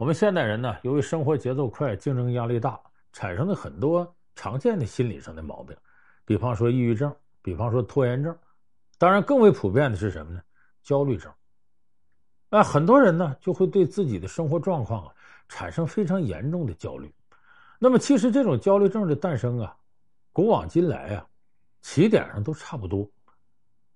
我们现代人呢，由于生活节奏快、竞争压力大，产生了很多常见的心理上的毛病，比方说抑郁症，比方说拖延症，当然更为普遍的是什么呢？焦虑症。那很多人呢，就会对自己的生活状况啊产生非常严重的焦虑。那么，其实这种焦虑症的诞生啊，古往今来啊，起点上都差不多。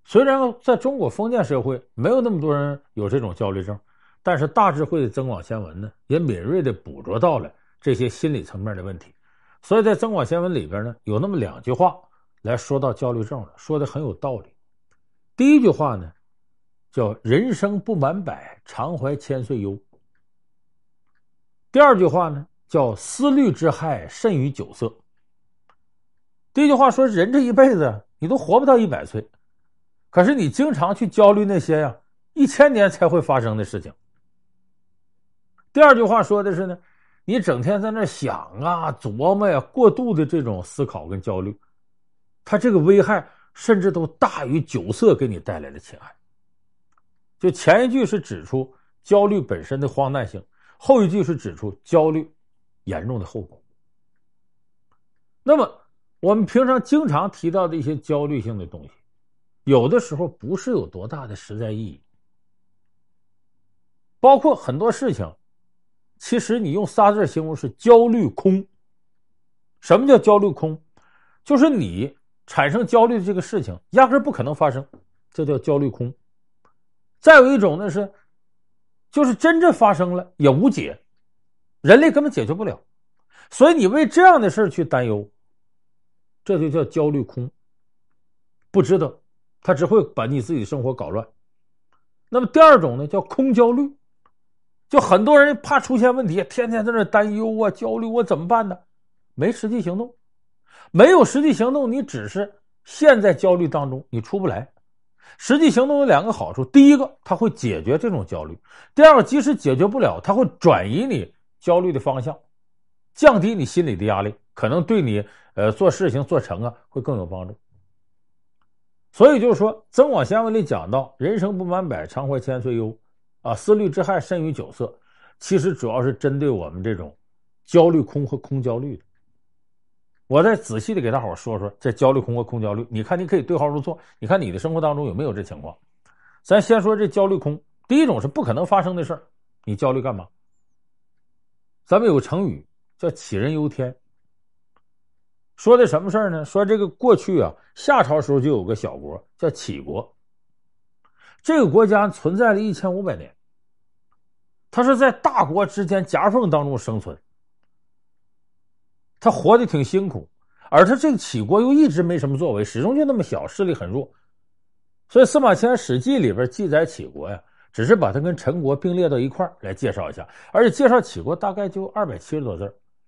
虽然在中国封建社会没有那么多人有这种焦虑症。但是大智慧的增广贤文呢，也敏锐地捕捉到了这些心理层面的问题，所以在增广贤文里边呢，有那么两句话来说到焦虑症了，说的很有道理。第一句话呢，叫“人生不满百，常怀千岁忧”。第二句话呢，叫“思虑之害甚于酒色”。第一句话说，人这一辈子你都活不到一百岁，可是你经常去焦虑那些呀，一千年才会发生的事情。第二句话说的是呢，你整天在那想啊、琢磨呀，过度的这种思考跟焦虑，它这个危害甚至都大于酒色给你带来的侵害。就前一句是指出焦虑本身的荒诞性，后一句是指出焦虑严重的后果。那么我们平常经常提到的一些焦虑性的东西，有的时候不是有多大的实在意义，包括很多事情。其实你用仨字形容是焦虑空。什么叫焦虑空？就是你产生焦虑的这个事情压根不可能发生，这叫焦虑空。再有一种呢是，就是真正发生了也无解，人类根本解决不了，所以你为这样的事去担忧，这就叫焦虑空。不值得，他只会把你自己的生活搞乱。那么第二种呢叫空焦虑。就很多人怕出现问题，天天在那担忧啊、焦虑，我怎么办呢？没实际行动，没有实际行动，你只是陷在焦虑当中，你出不来。实际行动有两个好处：第一个，它会解决这种焦虑；第二个，即使解决不了，它会转移你焦虑的方向，降低你心理的压力，可能对你呃做事情做成啊会更有帮助。所以就是说，《增广贤文》里讲到：“人生不满百，常怀千岁忧。”啊，思虑之害甚于酒色，其实主要是针对我们这种焦虑空和空焦虑的。我再仔细的给大伙说说这焦虑空和空焦虑，你看你可以对号入座，你看你的生活当中有没有这情况？咱先说这焦虑空，第一种是不可能发生的事，你焦虑干嘛？咱们有个成语叫杞人忧天，说的什么事呢？说这个过去啊，夏朝时候就有个小国叫杞国。这个国家存在了一千五百年，它是在大国之间夹缝当中生存，他活得挺辛苦，而他这个杞国又一直没什么作为，始终就那么小，势力很弱，所以司马迁《史记》里边记载杞国呀，只是把它跟陈国并列到一块来介绍一下，而且介绍杞国大概就二百七十多字，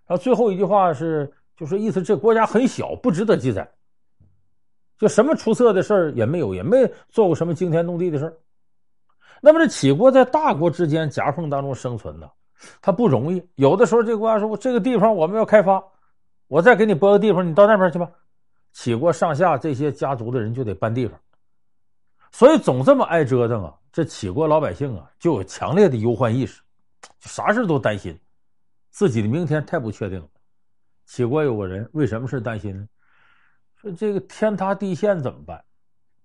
然后最后一句话是，就是意思这国家很小，不值得记载。就什么出色的事儿也没有，也没做过什么惊天动地的事儿。那么这杞国在大国之间夹缝当中生存呢，它不容易。有的时候这国家说：“这个地方我们要开发，我再给你拨个地方，你到那边去吧。”杞国上下这些家族的人就得搬地方，所以总这么爱折腾啊。这杞国老百姓啊，就有强烈的忧患意识，啥事都担心，自己的明天太不确定了。杞国有个人为什么是担心呢？说这个天塌地陷怎么办？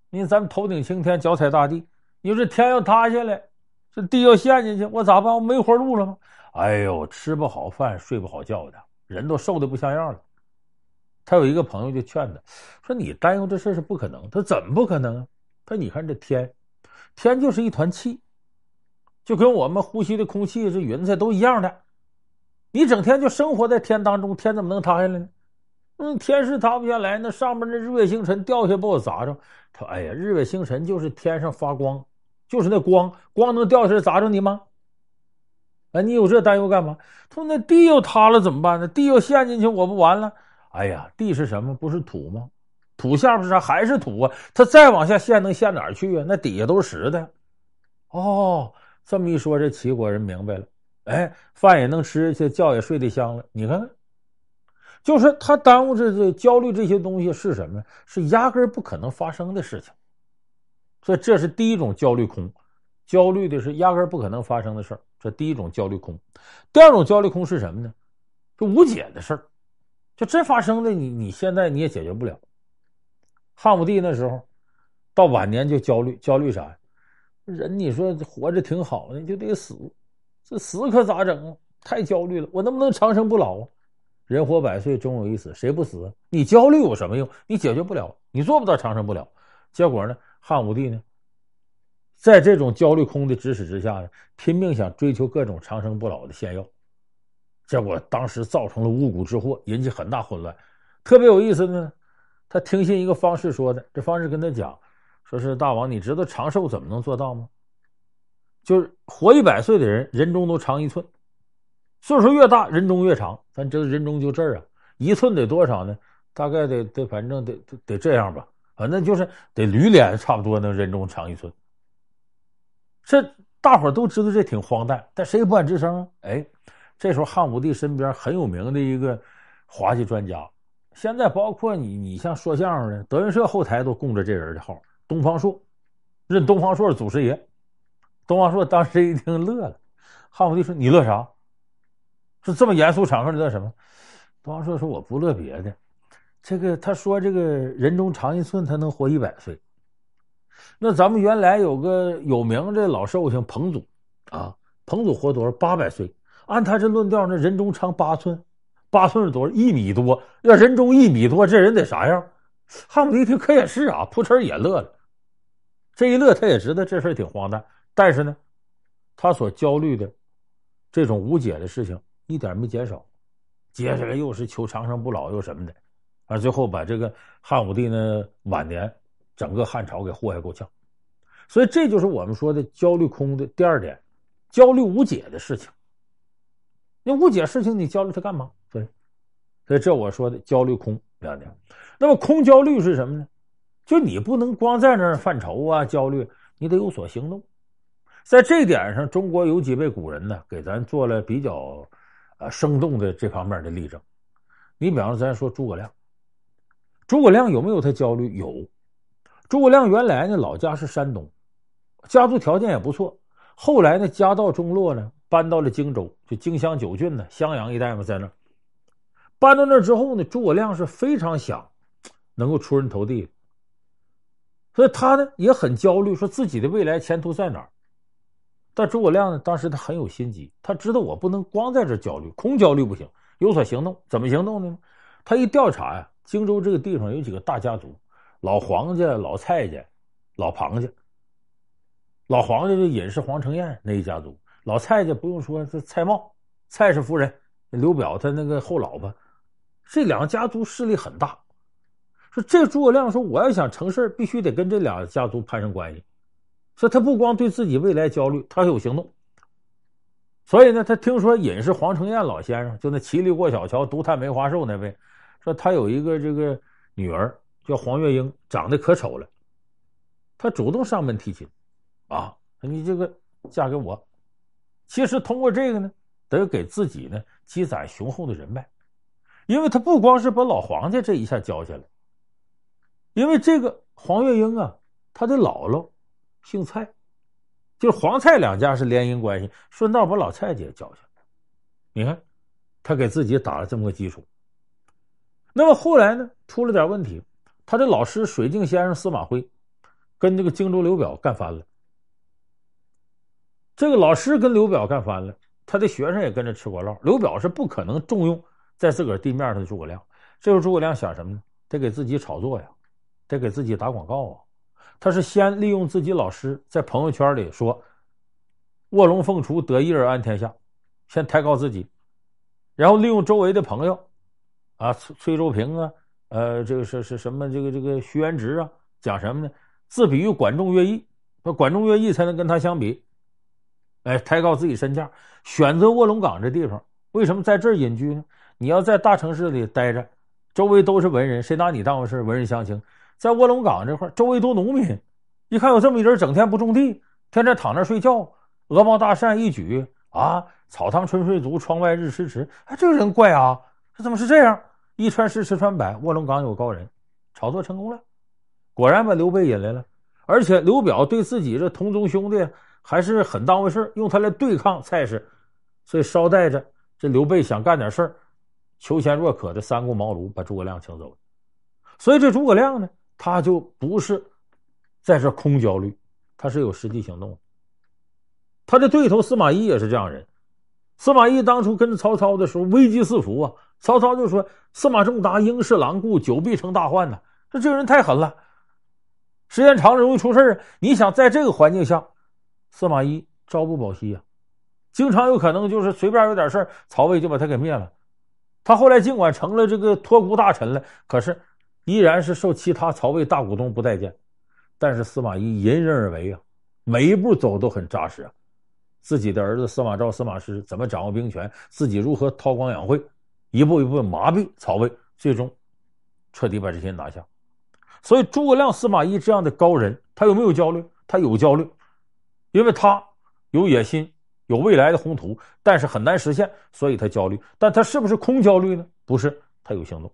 因为咱们头顶青天，脚踩大地。你说这天要塌下来，这地要陷进去，我咋办？我没活路了吗？哎呦，吃不好饭，睡不好觉的，人都瘦的不像样了。他有一个朋友就劝他，说你担忧这事是不可能。他说怎么不可能啊？他你看这天，天就是一团气，就跟我们呼吸的空气、这云彩都一样的。你整天就生活在天当中，天怎么能塌下来呢？嗯，天是塌不下来，那上面那日月星辰掉下把我砸着。他哎呀，日月星辰就是天上发光，就是那光，光能掉下来砸着你吗？哎，你有这担忧干嘛？他说那地又塌了怎么办呢？地又陷进去，我不完了？哎呀，地是什么？不是土吗？土下边是啥？还是土啊？它再往下陷能陷哪儿去啊？那底下都是实的。哦，这么一说，这齐国人明白了。哎，饭也能吃下去，觉也睡得香了。你看。就是他耽误这这焦虑这些东西是什么？是压根不可能发生的事情，所以这是第一种焦虑空，焦虑的是压根不可能发生的事儿。这第一种焦虑空。第二种焦虑空是什么呢？就无解的事儿，就真发生的，你你现在你也解决不了。汉武帝那时候到晚年就焦虑，焦虑啥呀？人你说活着挺好的，就得死，这死可咋整啊？太焦虑了，我能不能长生不老啊？人活百岁，终有一死，谁不死？你焦虑有什么用？你解决不了，你做不到长生不老。结果呢，汉武帝呢，在这种焦虑空的指使之下呢，拼命想追求各种长生不老的仙药，结果当时造成了巫蛊之祸，引起很大混乱。特别有意思呢，他听信一个方士说的，这方士跟他讲，说是大王，你知道长寿怎么能做到吗？就是活一百岁的人，人中都长一寸，岁数越大，人中越长。咱知道人中就这儿啊，一寸得多少呢？大概得得，反正得得得这样吧，反正就是得驴脸差不多能人中长一寸。这大伙都知道这挺荒诞，但谁也不敢吱声啊。哎，这时候汉武帝身边很有名的一个滑稽专家，现在包括你，你像说相声的德云社后台都供着这人的号，东方朔，认东方朔是祖师爷。东方朔当时一听乐了，汉武帝说：“你乐啥？是这么严肃场合，你乐什么？”东方朔说：“我不乐别的，这个他说这个人中长一寸，他能活一百岁。”那咱们原来有个有名的老寿星彭祖啊，彭祖活多少？八百岁。按他这论调，那人中长八寸，八寸是多少？一米多。要人中一米多，这人得啥样？汉武帝一听，可也是啊，扑哧也乐了。这一乐，他也知道这事挺荒诞，但是呢，他所焦虑的这种无解的事情一点没减少。接下来又是求长生不老，又什么的，而最后把这个汉武帝呢晚年。整个汉朝给祸害够呛，所以这就是我们说的焦虑空的第二点，焦虑无解的事情。你无解事情，你焦虑它干嘛？对，所以这我说的焦虑空两点。那么空焦虑是什么呢？就你不能光在那儿犯愁啊，焦虑，你得有所行动。在这点上，中国有几位古人呢，给咱做了比较啊生动的这方面的例证。你比方说，咱说诸葛亮，诸葛亮有没有他焦虑？有。诸葛亮原来呢，老家是山东，家族条件也不错。后来呢，家道中落呢，搬到了荆州，就荆襄九郡呢，襄阳一带嘛，在那儿。搬到那儿之后呢，诸葛亮是非常想能够出人头地，所以他呢也很焦虑，说自己的未来前途在哪儿。但诸葛亮呢，当时他很有心机，他知道我不能光在这焦虑，空焦虑不行，有所行动。怎么行动呢？他一调查呀，荆州这个地方有几个大家族。老黄家、老蔡家、老庞家。老黄家就尹氏黄承彦那一家族，老蔡家不用说，是蔡瑁、蔡氏夫人，刘表他那个后老婆，这两个家族势力很大。说这诸葛亮说，我要想成事必须得跟这两个家族攀上关系。说他不光对自己未来焦虑，他还有行动。所以呢，他听说尹氏黄承彦老先生，就那骑驴过小桥、独探梅花瘦那位，说他有一个这个女儿。叫黄月英，长得可丑了，他主动上门提亲，啊，你这个嫁给我，其实通过这个呢，得给自己呢积攒雄厚的人脉，因为他不光是把老黄家这一下交下来，因为这个黄月英啊，他的姥姥姓蔡，就是黄蔡两家是联姻关系，顺道把老蔡家也交下来，你看，他给自己打了这么个基础。那么后来呢，出了点问题。他的老师水镜先生司马徽，跟这个荆州刘表干翻了。这个老师跟刘表干翻了，他的学生也跟着吃果烙。刘表是不可能重用在自个儿地面上的诸葛亮。这时候诸葛亮想什么呢？得给自己炒作呀，得给自己打广告啊。他是先利用自己老师在朋友圈里说“卧龙凤雏得一而安天下”，先抬高自己，然后利用周围的朋友啊，崔崔周平啊。呃，这个是是什么？这个这个徐元直啊，讲什么呢？自比喻管仲、乐毅，那管仲、乐毅才能跟他相比。哎，抬高自己身价，选择卧龙岗这地方，为什么在这儿隐居呢？你要在大城市里待着，周围都是文人，谁拿你当回事？文人相轻。在卧龙岗这块，周围都农民，一看有这么一人，整天不种地，天天躺那睡觉，鹅毛大扇一举啊，草堂春睡足，窗外日迟迟。哎，这个人怪啊，这怎么是这样？一传十，十传百，卧龙岗有高人，炒作成功了，果然把刘备引来了。而且刘表对自己这同宗兄弟还是很当回事用他来对抗蔡氏，所以捎带着这刘备想干点事儿，求贤若渴的三顾茅庐把诸葛亮请走了。所以这诸葛亮呢，他就不是在这空焦虑，他是有实际行动。他的对头司马懿也是这样人。司马懿当初跟着曹操的时候，危机四伏啊！曹操就说：“司马仲达应是狼顾，久必成大患呐！这这个人太狠了，时间长了容易出事啊！你想在这个环境下，司马懿朝不保夕啊，经常有可能就是随便有点事曹魏就把他给灭了。他后来尽管成了这个托孤大臣了，可是依然是受其他曹魏大股东不待见。但是司马懿隐忍而为啊，每一步走都很扎实啊。”自己的儿子司马昭、司马师怎么掌握兵权，自己如何韬光养晦，一步一步麻痹曹魏，最终彻底把这些人拿下。所以诸葛亮、司马懿这样的高人，他有没有焦虑？他有焦虑，因为他有野心，有未来的宏图，但是很难实现，所以他焦虑。但他是不是空焦虑呢？不是，他有行动。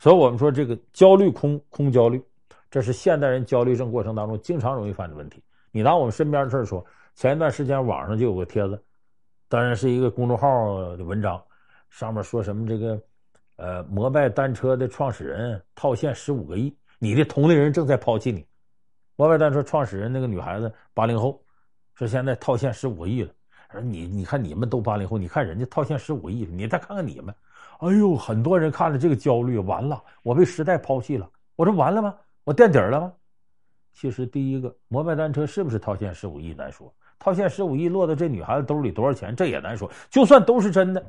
所以我们说这个焦虑空，空焦虑，这是现代人焦虑症过程当中经常容易犯的问题。你拿我们身边的事说。前一段时间网上就有个帖子，当然是一个公众号的文章，上面说什么这个，呃，摩拜单车的创始人套现十五个亿，你的同龄人正在抛弃你。摩拜单车创始人那个女孩子八零后，说现在套现十五个亿了。说你你看你们都八零后，你看人家套现十五个亿，你再看看你们，哎呦，很多人看了这个焦虑，完了，我被时代抛弃了。我说完了吗？我垫底了吗？其实第一个，摩拜单车是不是套现十五亿难说。套现十五亿落到这女孩子兜里多少钱？这也难说。就算都是真的，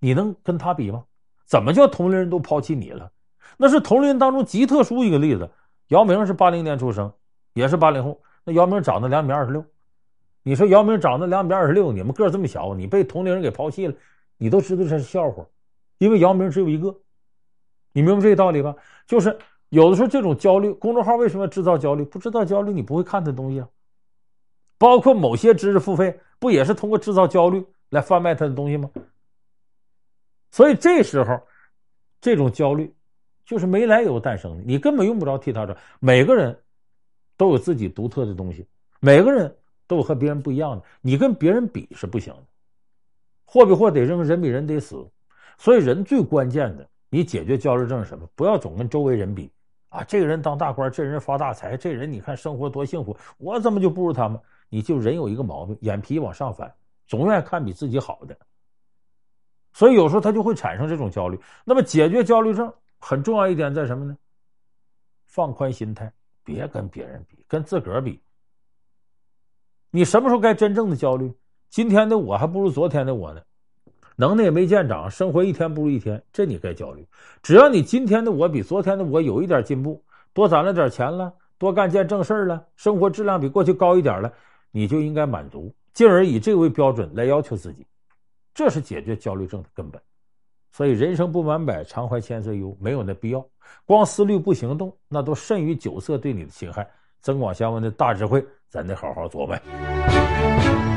你能跟他比吗？怎么叫同龄人都抛弃你了？那是同龄人当中极特殊一个例子。姚明是八零年出生，也是八零后。那姚明长得两米二十六，你说姚明长得两米二十六，你们个这么小，你被同龄人给抛弃了，你都知道这是笑话。因为姚明只有一个，你明白这个道理吧？就是有的时候这种焦虑，公众号为什么制造焦虑？不制造焦虑，你不会看的东西啊。包括某些知识付费，不也是通过制造焦虑来贩卖他的东西吗？所以这时候，这种焦虑就是没来由诞生的，你根本用不着替他说。每个人都有自己独特的东西，每个人都有和别人不一样的，你跟别人比是不行的。货比货得扔，人比人得死。所以人最关键的，你解决焦虑症是什么？不要总跟周围人比啊！这个人当大官，这人发大财，这人你看生活多幸福，我怎么就不如他们？你就人有一个毛病，眼皮往上翻，总愿意看比自己好的，所以有时候他就会产生这种焦虑。那么解决焦虑症很重要一点在什么呢？放宽心态，别跟别人比，跟自个儿比。你什么时候该真正的焦虑？今天的我还不如昨天的我呢，能耐也没见长，生活一天不如一天，这你该焦虑。只要你今天的我比昨天的我有一点进步，多攒了点钱了，多干件正事了，生活质量比过去高一点了。你就应该满足，进而以这个为标准来要求自己，这是解决焦虑症的根本。所以人生不满百，常怀千岁忧，没有那必要。光思虑不行动，那都甚于酒色对你的侵害。增广贤文的大智慧，咱得好好琢磨。